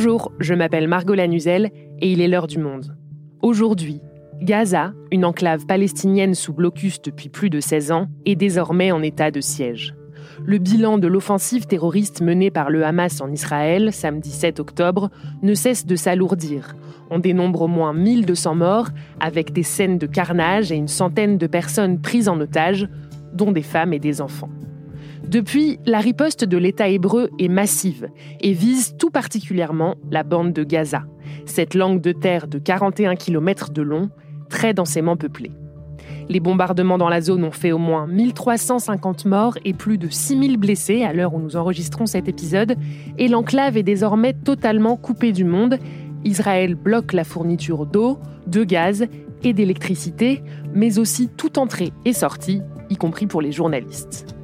Bonjour, je m'appelle Margot Lanuzel et il est l'heure du monde. Aujourd'hui, Gaza, une enclave palestinienne sous blocus depuis plus de 16 ans, est désormais en état de siège. Le bilan de l'offensive terroriste menée par le Hamas en Israël samedi 7 octobre ne cesse de s'alourdir. On dénombre au moins 1200 morts, avec des scènes de carnage et une centaine de personnes prises en otage, dont des femmes et des enfants. Depuis, la riposte de l'État hébreu est massive et vise tout particulièrement la bande de Gaza, cette langue de terre de 41 km de long, très densément peuplée. Les bombardements dans la zone ont fait au moins 1350 morts et plus de 6000 blessés à l'heure où nous enregistrons cet épisode, et l'enclave est désormais totalement coupée du monde. Israël bloque la fourniture d'eau, de gaz et d'électricité, mais aussi toute entrée et sortie, y compris pour les journalistes.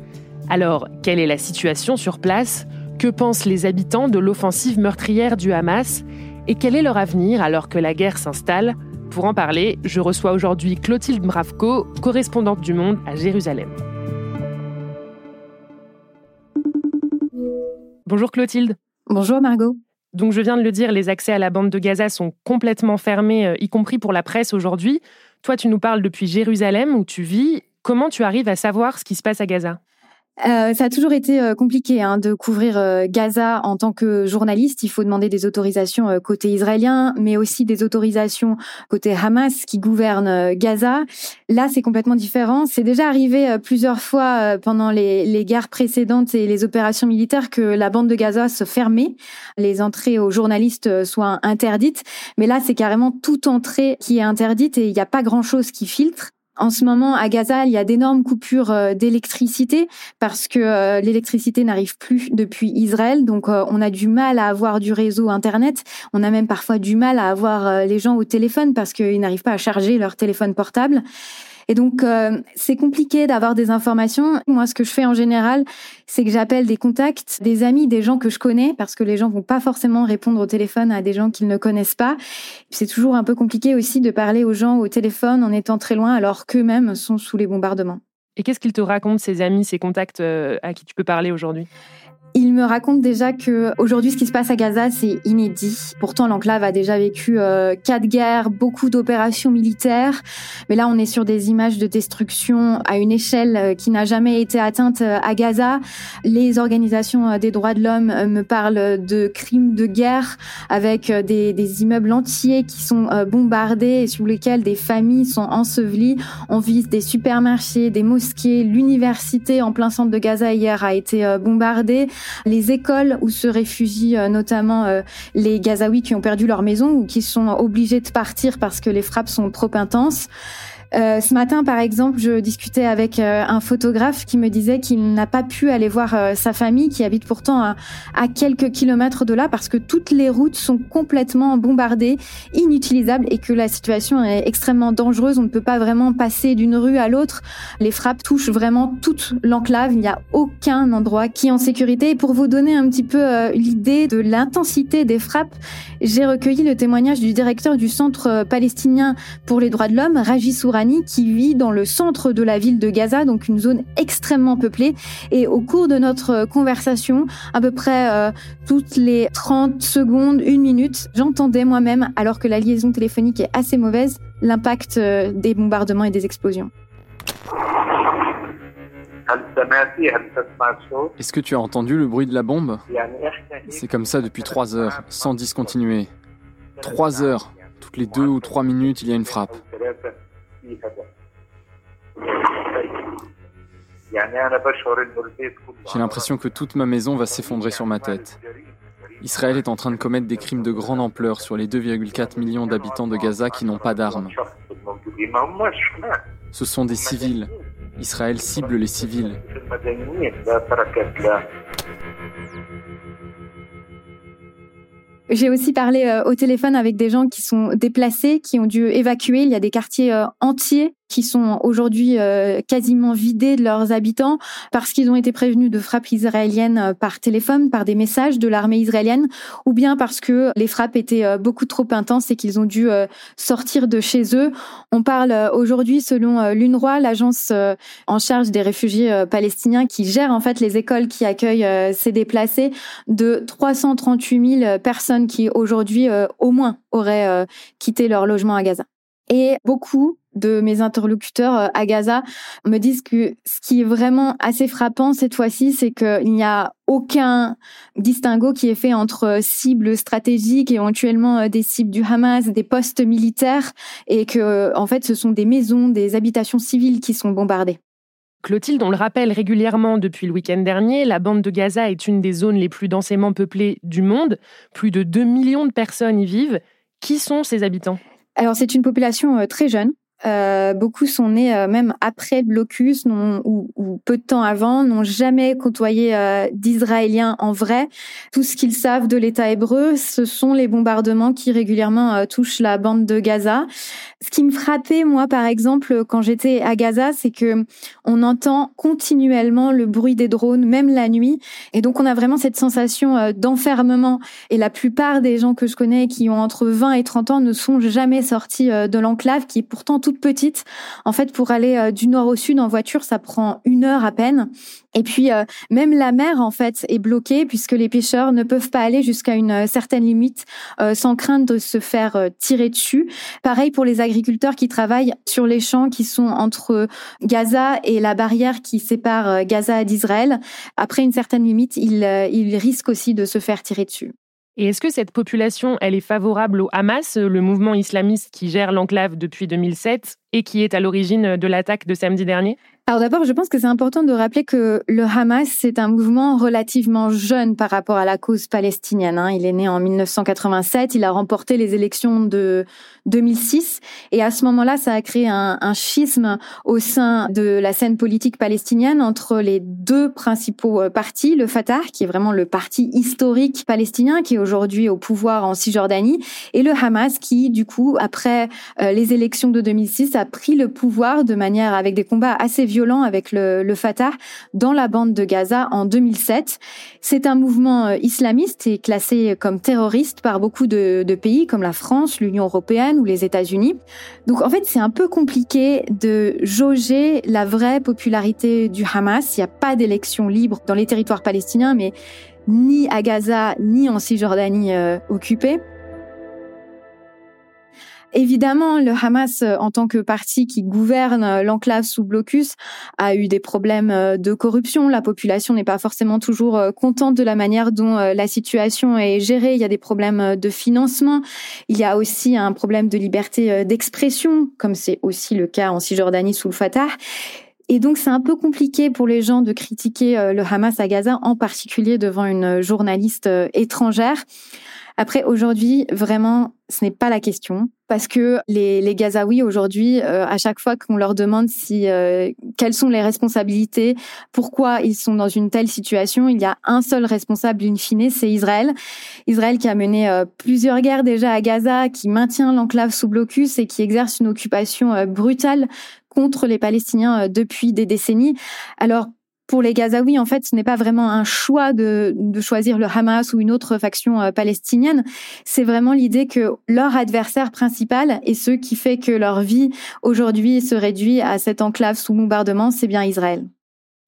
Alors, quelle est la situation sur place? Que pensent les habitants de l'offensive meurtrière du Hamas? Et quel est leur avenir alors que la guerre s'installe? Pour en parler, je reçois aujourd'hui Clotilde Mravko, correspondante du Monde à Jérusalem. Bonjour Clotilde. Bonjour Margot. Donc je viens de le dire, les accès à la bande de Gaza sont complètement fermés, euh, y compris pour la presse aujourd'hui. Toi, tu nous parles depuis Jérusalem où tu vis. Comment tu arrives à savoir ce qui se passe à Gaza? Euh, ça a toujours été euh, compliqué hein, de couvrir euh, Gaza en tant que journaliste. Il faut demander des autorisations côté israélien, mais aussi des autorisations côté Hamas qui gouverne Gaza. Là, c'est complètement différent. C'est déjà arrivé plusieurs fois pendant les, les, guerres précédentes et les opérations militaires que la bande de Gaza se fermait, les entrées aux journalistes soient interdites. Mais là, c'est carrément toute entrée qui est interdite et il n'y a pas grand-chose qui filtre. En ce moment, à Gaza, il y a d'énormes coupures euh, d'électricité parce que euh, l'électricité n'arrive plus depuis Israël. Donc, euh, on a du mal à avoir du réseau Internet. On a même parfois du mal à avoir les gens au téléphone parce qu'ils n'arrivent pas à charger leur téléphone portable. Et donc, euh, c'est compliqué d'avoir des informations. Moi, ce que je fais en général, c'est que j'appelle des contacts, des amis, des gens que je connais, parce que les gens vont pas forcément répondre au téléphone à des gens qu'ils ne connaissent pas. C'est toujours un peu compliqué aussi de parler aux gens au téléphone en étant très loin, alors qu'eux-mêmes sont sous les bombardements. Et qu'est-ce qu'ils te racontent, ces amis, ces contacts euh, à qui tu peux parler aujourd'hui? Il me raconte déjà que aujourd'hui, ce qui se passe à Gaza, c'est inédit. Pourtant, l'enclave a déjà vécu euh, quatre guerres, beaucoup d'opérations militaires, mais là, on est sur des images de destruction à une échelle euh, qui n'a jamais été atteinte euh, à Gaza. Les organisations des droits de l'homme me parlent de crimes de guerre avec des, des immeubles entiers qui sont bombardés et sous lesquels des familles sont ensevelies. On vise des supermarchés, des mosquées, l'université en plein centre de Gaza hier a été bombardée les écoles où se réfugient euh, notamment euh, les Gazaouis qui ont perdu leur maison ou qui sont obligés de partir parce que les frappes sont trop intenses. Euh, ce matin, par exemple, je discutais avec euh, un photographe qui me disait qu'il n'a pas pu aller voir euh, sa famille, qui habite pourtant à, à, quelques kilomètres de là, parce que toutes les routes sont complètement bombardées, inutilisables, et que la situation est extrêmement dangereuse. On ne peut pas vraiment passer d'une rue à l'autre. Les frappes touchent vraiment toute l'enclave. Il n'y a aucun endroit qui est en sécurité. Et pour vous donner un petit peu l'idée de l'intensité des frappes, j'ai recueilli le témoignage du directeur du Centre palestinien pour les droits de l'homme, Raji Qui vit dans le centre de la ville de Gaza, donc une zone extrêmement peuplée. Et au cours de notre conversation, à peu près euh, toutes les 30 secondes, une minute, j'entendais moi-même, alors que la liaison téléphonique est assez mauvaise, l'impact euh, des bombardements et des explosions. Est-ce que tu as entendu le bruit de la bombe? C'est comme ça depuis trois heures, sans discontinuer. Trois heures. Toutes les deux ou trois minutes, il y a une frappe. J'ai l'impression que toute ma maison va s'effondrer sur ma tête. Israël est en train de commettre des crimes de grande ampleur sur les 2,4 millions d'habitants de Gaza qui n'ont pas d'armes. Ce sont des civils. Israël cible les civils. J'ai aussi parlé euh, au téléphone avec des gens qui sont déplacés, qui ont dû évacuer. Il y a des quartiers euh, entiers qui sont aujourd'hui euh, quasiment vidés de leurs habitants parce qu'ils ont été prévenus de frappes israéliennes euh, par téléphone, par des messages de l'armée israélienne, ou bien parce que les frappes étaient beaucoup trop intenses et qu'ils ont dû sortir de chez eux. On parle aujourd'hui, selon l'UNRWA, l'agence en charge des réfugiés palestiniens qui gère en fait les écoles qui accueillent ces déplacés, de 338 000 personnes qui aujourd'hui au moins auraient quitté leur logement à Gaza. Et beaucoup de mes interlocuteurs euh, à Gaza me disent que ce qui est vraiment assez frappant cette fois-ci, c'est qu'il n'y a aucun distinguo qui est fait entre cibles stratégiques et éventuellement euh, des cibles du Hamas, des postes militaires, et que en fait ce sont des maisons, des habitations civiles qui sont bombardées. Clotilde, on le rappelle régulièrement depuis le week-end dernier, la bande de Gaza est une des zones les plus densément peuplées du monde. Plus de 2 millions de personnes y vivent. Qui sont ces habitants? Alors c'est une population euh, très jeune. Euh, beaucoup sont nés euh, même après le blocus ou, peu de temps avant, n'ont jamais côtoyé euh, d'Israéliens en vrai. Tout ce qu'ils savent de l'État hébreu, ce sont les bombardements qui régulièrement euh, touchent la bande de Gaza. Ce qui me frappait, moi, par exemple, quand j'étais à Gaza, c'est que on entend continuellement le bruit des drones, même la nuit, et donc on a vraiment cette sensation d'enfermement. Et la plupart des gens que je connais qui ont entre 20 et 30 ans ne sont jamais sortis de l'enclave, qui est pourtant petite. En fait, pour aller euh, du nord au sud en voiture, ça prend une heure à peine. Et puis, euh, même la mer, en fait, est bloquée puisque les pêcheurs ne peuvent pas aller jusqu'à une euh, certaine limite sans crainte de se faire tirer dessus. Pareil pour les agriculteurs qui travaillent sur les champs qui sont entre Gaza et la barrière qui sépare Gaza d'Israël. Après une certaine limite, ils, ils risquent aussi de se faire tirer dessus. Et est-ce que cette population, elle est favorable au Hamas, le mouvement islamiste qui gère l'enclave depuis 2007 et qui est à l'origine de l'attaque de samedi dernier? Alors d'abord, je pense que c'est important de rappeler que le Hamas, c'est un mouvement relativement jeune par rapport à la cause palestinienne. Hein. Il est né en 1987, il a remporté les élections de 2006, et à ce moment-là, ça a créé un, un, schisme au sein de la scène politique palestinienne entre les deux principaux euh, partis, le Fatah, qui est vraiment le parti historique palestinien, qui est aujourd'hui au pouvoir en Cisjordanie, et le Hamas, qui du coup, après euh, les élections de 2006, a pris le pouvoir de manière avec des combats assez violent avec le, Fatah dans la bande de Gaza en 2007. C'est un mouvement euh, islamiste et classé comme terroriste par beaucoup de, de pays comme la France, l'Union européenne ou les États-Unis. Donc en fait, c'est un peu compliqué de jauger la vraie popularité du Hamas. Il n'y a pas d'élection libre dans les territoires palestiniens, mais ni à Gaza ni en Cisjordanie euh, occupée. Évidemment, le Hamas, euh, en tant que parti qui gouverne euh, l'enclave sous blocus, a eu des problèmes euh, de corruption. La population n'est pas forcément toujours contente de la manière dont la situation est gérée. Il y a des problèmes de financement. Il y a aussi un problème de liberté d'expression, comme c'est aussi le cas en Cisjordanie sous le Fatah. Et donc c'est un peu compliqué pour les gens de critiquer le Hamas à Gaza, en particulier devant une journaliste étrangère. Après, aujourd'hui, vraiment, ce n'est pas la question parce que les, les Gazaouis aujourd'hui, euh, à chaque fois qu'on leur demande si euh, quelles sont les responsabilités, pourquoi ils sont dans une telle situation, il y a un seul responsable in fine, c'est Israël. Israël qui a mené euh, plusieurs guerres déjà à Gaza, qui maintient l'enclave sous blocus et qui exerce une occupation brutale contre les Palestiniens depuis des décennies. Alors pour les Gazaouis, en fait, ce n'est pas vraiment un choix de, de, choisir le Hamas ou une autre faction euh, palestinienne. C'est vraiment l'idée que leur adversaire principal et ce qui fait que leur vie aujourd'hui se réduit à cette enclave sous bombardement, c'est bien Israël.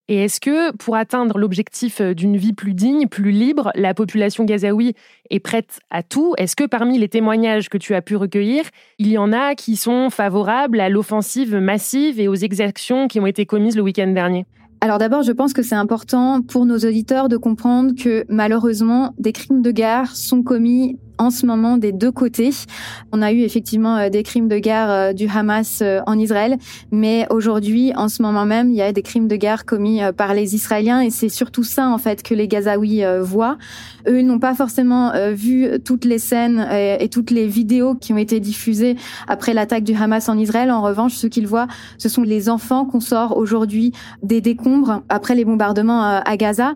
Et est-ce que pour atteindre l'objectif euh, d'une vie plus digne, plus libre, la population gazaoui est prête à tout? Est-ce que parmi les témoignages que tu as pu recueillir, il y en a qui sont favorables à l'offensive massive et aux exactions qui ont été commises le week-end dernier? Alors d'abord, je pense que c'est important pour nos auditeurs de comprendre que malheureusement, des crimes de guerre sont commis en ce moment des deux côtés. On a eu effectivement euh, des crimes de guerre euh, du Hamas euh, en Israël, mais aujourd'hui, en ce moment même, il y a des crimes de guerre commis par les Israéliens et c'est surtout ça en fait que les Gazaouis voient. Eux n'ont pas forcément vu toutes les scènes et toutes les vidéos qui ont été diffusées après l'attaque du Hamas en Israël. En revanche, ce qu'ils voient, ce sont les enfants qu'on sort aujourd'hui des décombres après les bombardements à Gaza.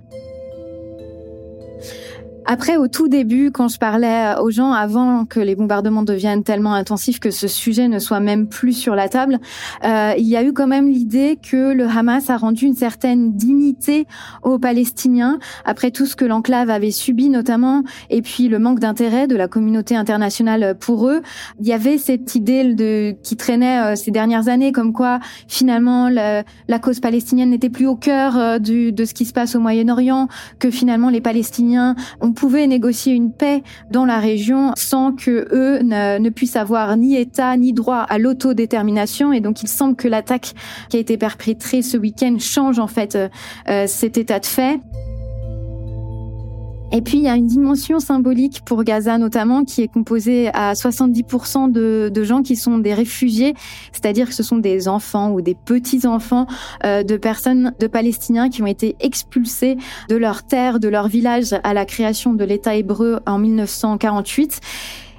Après, au tout début, quand je parlais aux gens avant que les bombardements deviennent tellement intensifs que ce sujet ne soit même plus sur la table, euh, il y a eu quand même l'idée que le Hamas a rendu une certaine dignité aux Palestiniens après tout ce que l'enclave avait subi notamment, et puis le manque d'intérêt de la communauté internationale pour eux. Il y avait cette idée de qui traînait euh, ces dernières années, comme quoi finalement la, cause palestinienne n'était plus au cœur euh, du, de ce qui se passe au Moyen-Orient, que finalement les Palestiniens ont on pouvait négocier une paix dans la région sans que eux ne, puissent avoir ni État ni droit à l'autodétermination. Et donc, il semble que l'attaque qui a été perpétrée ce week-end change en fait euh, euh, cet état de fait. Et puis, il y a une dimension symbolique pour Gaza notamment qui est composée à 70% de, de, gens qui sont des réfugiés, c'est-à-dire que ce sont des enfants ou des petits-enfants euh, de personnes, de Palestiniens qui ont été expulsés de leur terre, de leur village à la création de l'État hébreu en 1948.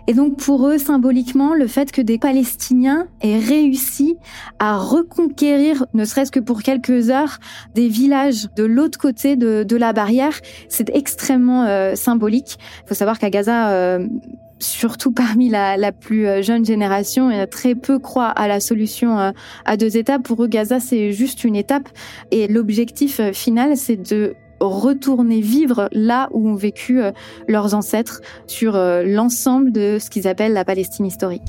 Et donc pour eux, symboliquement, le fait que des Palestiniens aient réussi à reconquérir, ne serait-ce que pour quelques heures, des villages de l'autre côté de, la barrière, c'est extrêmement euh, symbolique. Il faut savoir qu'à Gaza, euh, surtout parmi la, plus euh, jeune génération, a très peu croient à la solution à deux étapes. Pour eux, Gaza, c'est juste une étape. Et l'objectif final, c'est de retourner vivre là où ont vécu euh, leurs ancêtres sur euh, l'ensemble de ce qu'ils appellent la Palestine historique.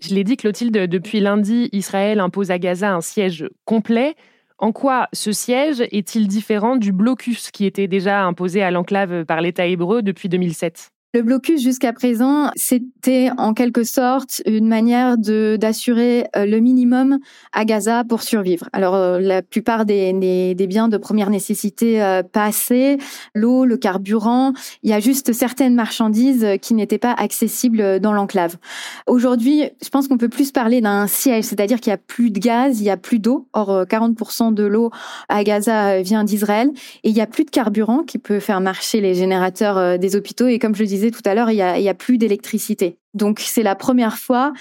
Je l'ai dit, Clotilde, depuis lundi, Israël impose à Gaza un siège complet. En quoi ce siège est-il différent du blocus qui était déjà imposé à l'enclave par l'État hébreu depuis 2007 le blocus jusqu'à présent, c'était en quelque sorte une manière d'assurer euh, le minimum à Gaza pour survivre. Alors euh, la plupart des, des, biens de première nécessité euh, passaient, l'eau, le carburant, il y a juste certaines marchandises qui n'étaient pas accessibles dans l'enclave. Aujourd'hui, je pense qu'on peut plus parler d'un siège, c'est-à-dire qu'il y a plus de gaz, il y a plus d'eau. Or 40% de l'eau à Gaza vient d'Israël et il y a plus de carburant qui peut faire marcher les générateurs des hôpitaux et comme je disais tout à l'heure, il y a, plus d'électricité. Donc c'est la première fois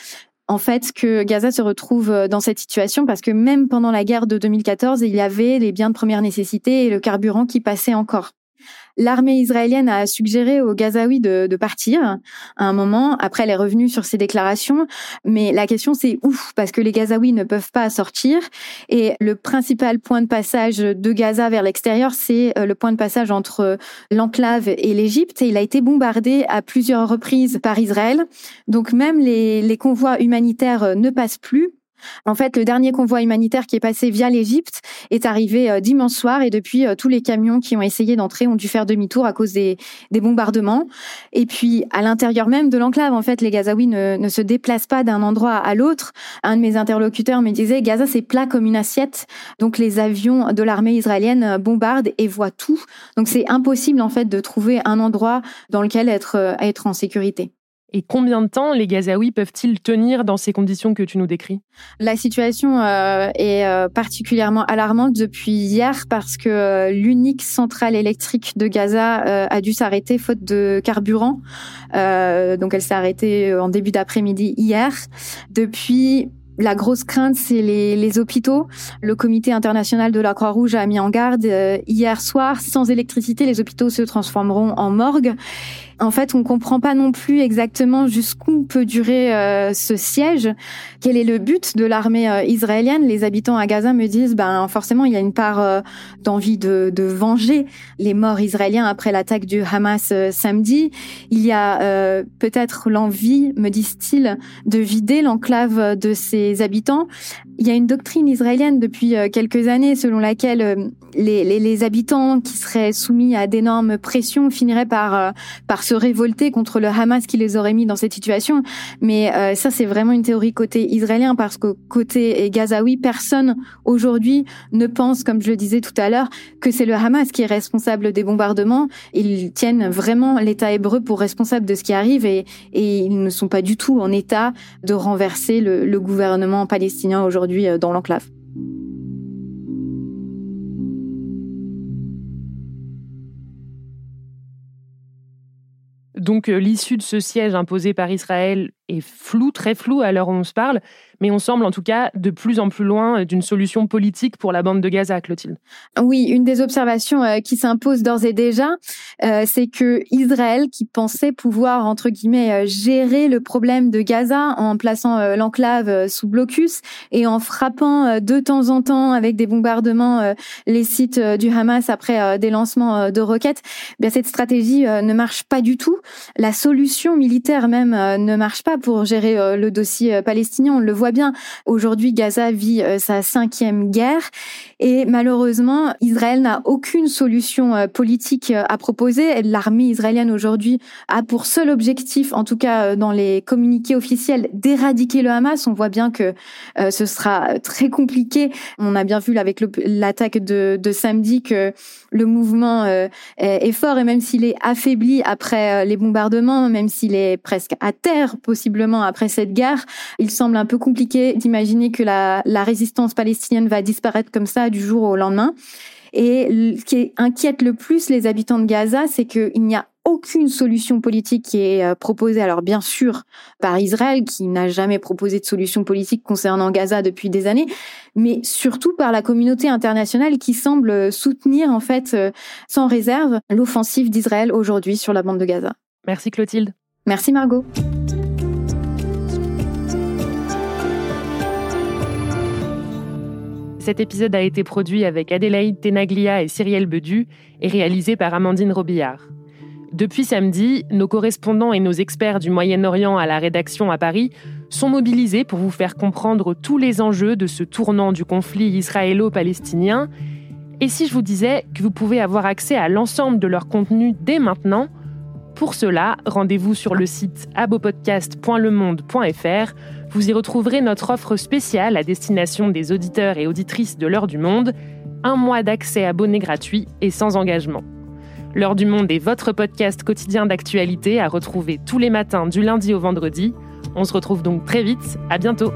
en fait que Gaza se retrouve euh, dans cette situation parce que même pendant la guerre de 2014, il y avait les biens de première nécessité et le carburant qui passaient encore. L'armée israélienne a suggéré aux Gazaouis de, de, partir à un moment. Après, elle est revenue sur ses déclarations. Mais la question, c'est où Parce que les Gazaouis ne peuvent pas sortir. Et le principal point de passage de Gaza vers l'extérieur, c'est euh, le point de passage entre l'enclave et l'Égypte. Et il a été bombardé à plusieurs reprises par Israël. Donc même les, les convois humanitaires ne passent plus. En fait, le dernier convoi humanitaire qui est passé via l'Égypte est arrivé euh, dimanche soir et depuis, euh, tous les camions qui ont essayé d'entrer ont dû faire demi-tour à cause des, bombardements. Et puis, à l'intérieur même de l'enclave, en fait, les Gazaouis ne, se déplacent pas d'un endroit à l'autre. Un de mes interlocuteurs me disait, Gaza, c'est plat comme une assiette. Donc, les avions de l'armée israélienne euh, bombardent et voient tout. Donc, c'est impossible, en fait, de trouver un endroit dans lequel être, être en sécurité. Et combien de temps les Gazaouis peuvent-ils tenir dans ces conditions que tu nous décris? La situation euh, est euh, particulièrement alarmante depuis hier parce que euh, l'unique centrale électrique de Gaza a dû s'arrêter faute de carburant. donc elle s'est arrêtée en début d'après-midi hier. Depuis la grosse crainte, c'est les, les, hôpitaux. Le comité international de la Croix-Rouge a mis en garde hier soir, sans électricité, les hôpitaux se transformeront en morgue. En fait, on comprend pas non plus exactement jusqu'où peut durer euh, ce siège. Quel est le but de l'armée euh, israélienne? Les habitants à Gaza me disent, ben forcément, il y a une part euh, d'envie de, de, venger les morts israéliens après l'attaque du Hamas samedi. Il y a peut-être l'envie, me disent-ils, de vider l'enclave de ses habitants. Il y a une doctrine israélienne depuis quelques années selon laquelle les, les, les habitants qui seraient soumis à d'énormes pressions finiraient par, par se révolter contre le Hamas qui les aurait mis dans cette situation. Mais euh, ça, c'est vraiment une théorie côté israélien parce que côté gazaoui, personne aujourd'hui ne pense, comme je le disais tout à l'heure, que c'est le Hamas qui est responsable des bombardements. Ils tiennent vraiment l'État hébreu pour responsable de ce qui arrive et, ils ne sont pas du tout en état de renverser le gouvernement palestinien aujourd'hui euh, dans l'enclave. Donc euh, l'issue de ce siège imposé par Israël est flou, très flou à l'heure où on se parle, mais on semble en tout cas de plus en plus loin d'une solution politique pour la bande de Gaza, Clotilde. Oui, une des observations euh, qui s'impose d'ores et déjà, euh, c'est que Israël, qui pensait pouvoir entre guillemets euh, gérer le problème de Gaza en plaçant l'enclave sous blocus et en frappant de temps en temps avec des bombardements les sites du Hamas après des lancements de roquettes, eh bien cette stratégie ne marche pas du tout. La solution militaire même ne marche pas pour gérer le dossier palestinien. On le voit bien. Aujourd'hui, Gaza vit euh, sa cinquième guerre et malheureusement, Israël n'a aucune solution euh, politique euh, à proposer. L'armée israélienne aujourd'hui a pour seul objectif, en tout cas dans les communiqués officiels, d'éradiquer le Hamas. On voit bien que ce sera très compliqué. On a bien vu avec l'attaque de, de, samedi que le mouvement est fort et même s'il est affaibli après les bombardements, même s'il est presque à terre possiblement après cette guerre, il semble un peu compliqué d'imaginer que la, résistance palestinienne va disparaître comme ça du jour au lendemain. Et ce qui inquiète le plus les habitants de Gaza, c'est qu'il n'y a aucune solution politique qui est euh, proposée. Alors bien sûr par Israël, qui n'a jamais proposé de solution politique concernant Gaza depuis des années, mais surtout par la communauté internationale qui semble soutenir en fait euh, sans réserve l'offensive d'Israël aujourd'hui sur la bande de Gaza. Merci Clotilde. Merci Margot. Cet épisode a été produit avec Adélaïde Tenaglia et Cyrielle Bedu et réalisé par Amandine Robillard. Depuis samedi, nos correspondants et nos experts du Moyen-Orient à la rédaction à Paris sont mobilisés pour vous faire comprendre tous les enjeux de ce tournant du conflit israélo-palestinien. Et si je vous disais que vous pouvez avoir accès à l'ensemble de leur contenu dès maintenant, pour cela, rendez-vous sur le site abopodcast.lemonde.fr vous y retrouverez notre offre spéciale à destination des auditeurs et auditrices de l'heure du monde, un mois d'accès abonné gratuit et sans engagement. L'heure du monde est votre podcast quotidien d'actualité à retrouver tous les matins du lundi au vendredi. On se retrouve donc très vite, à bientôt.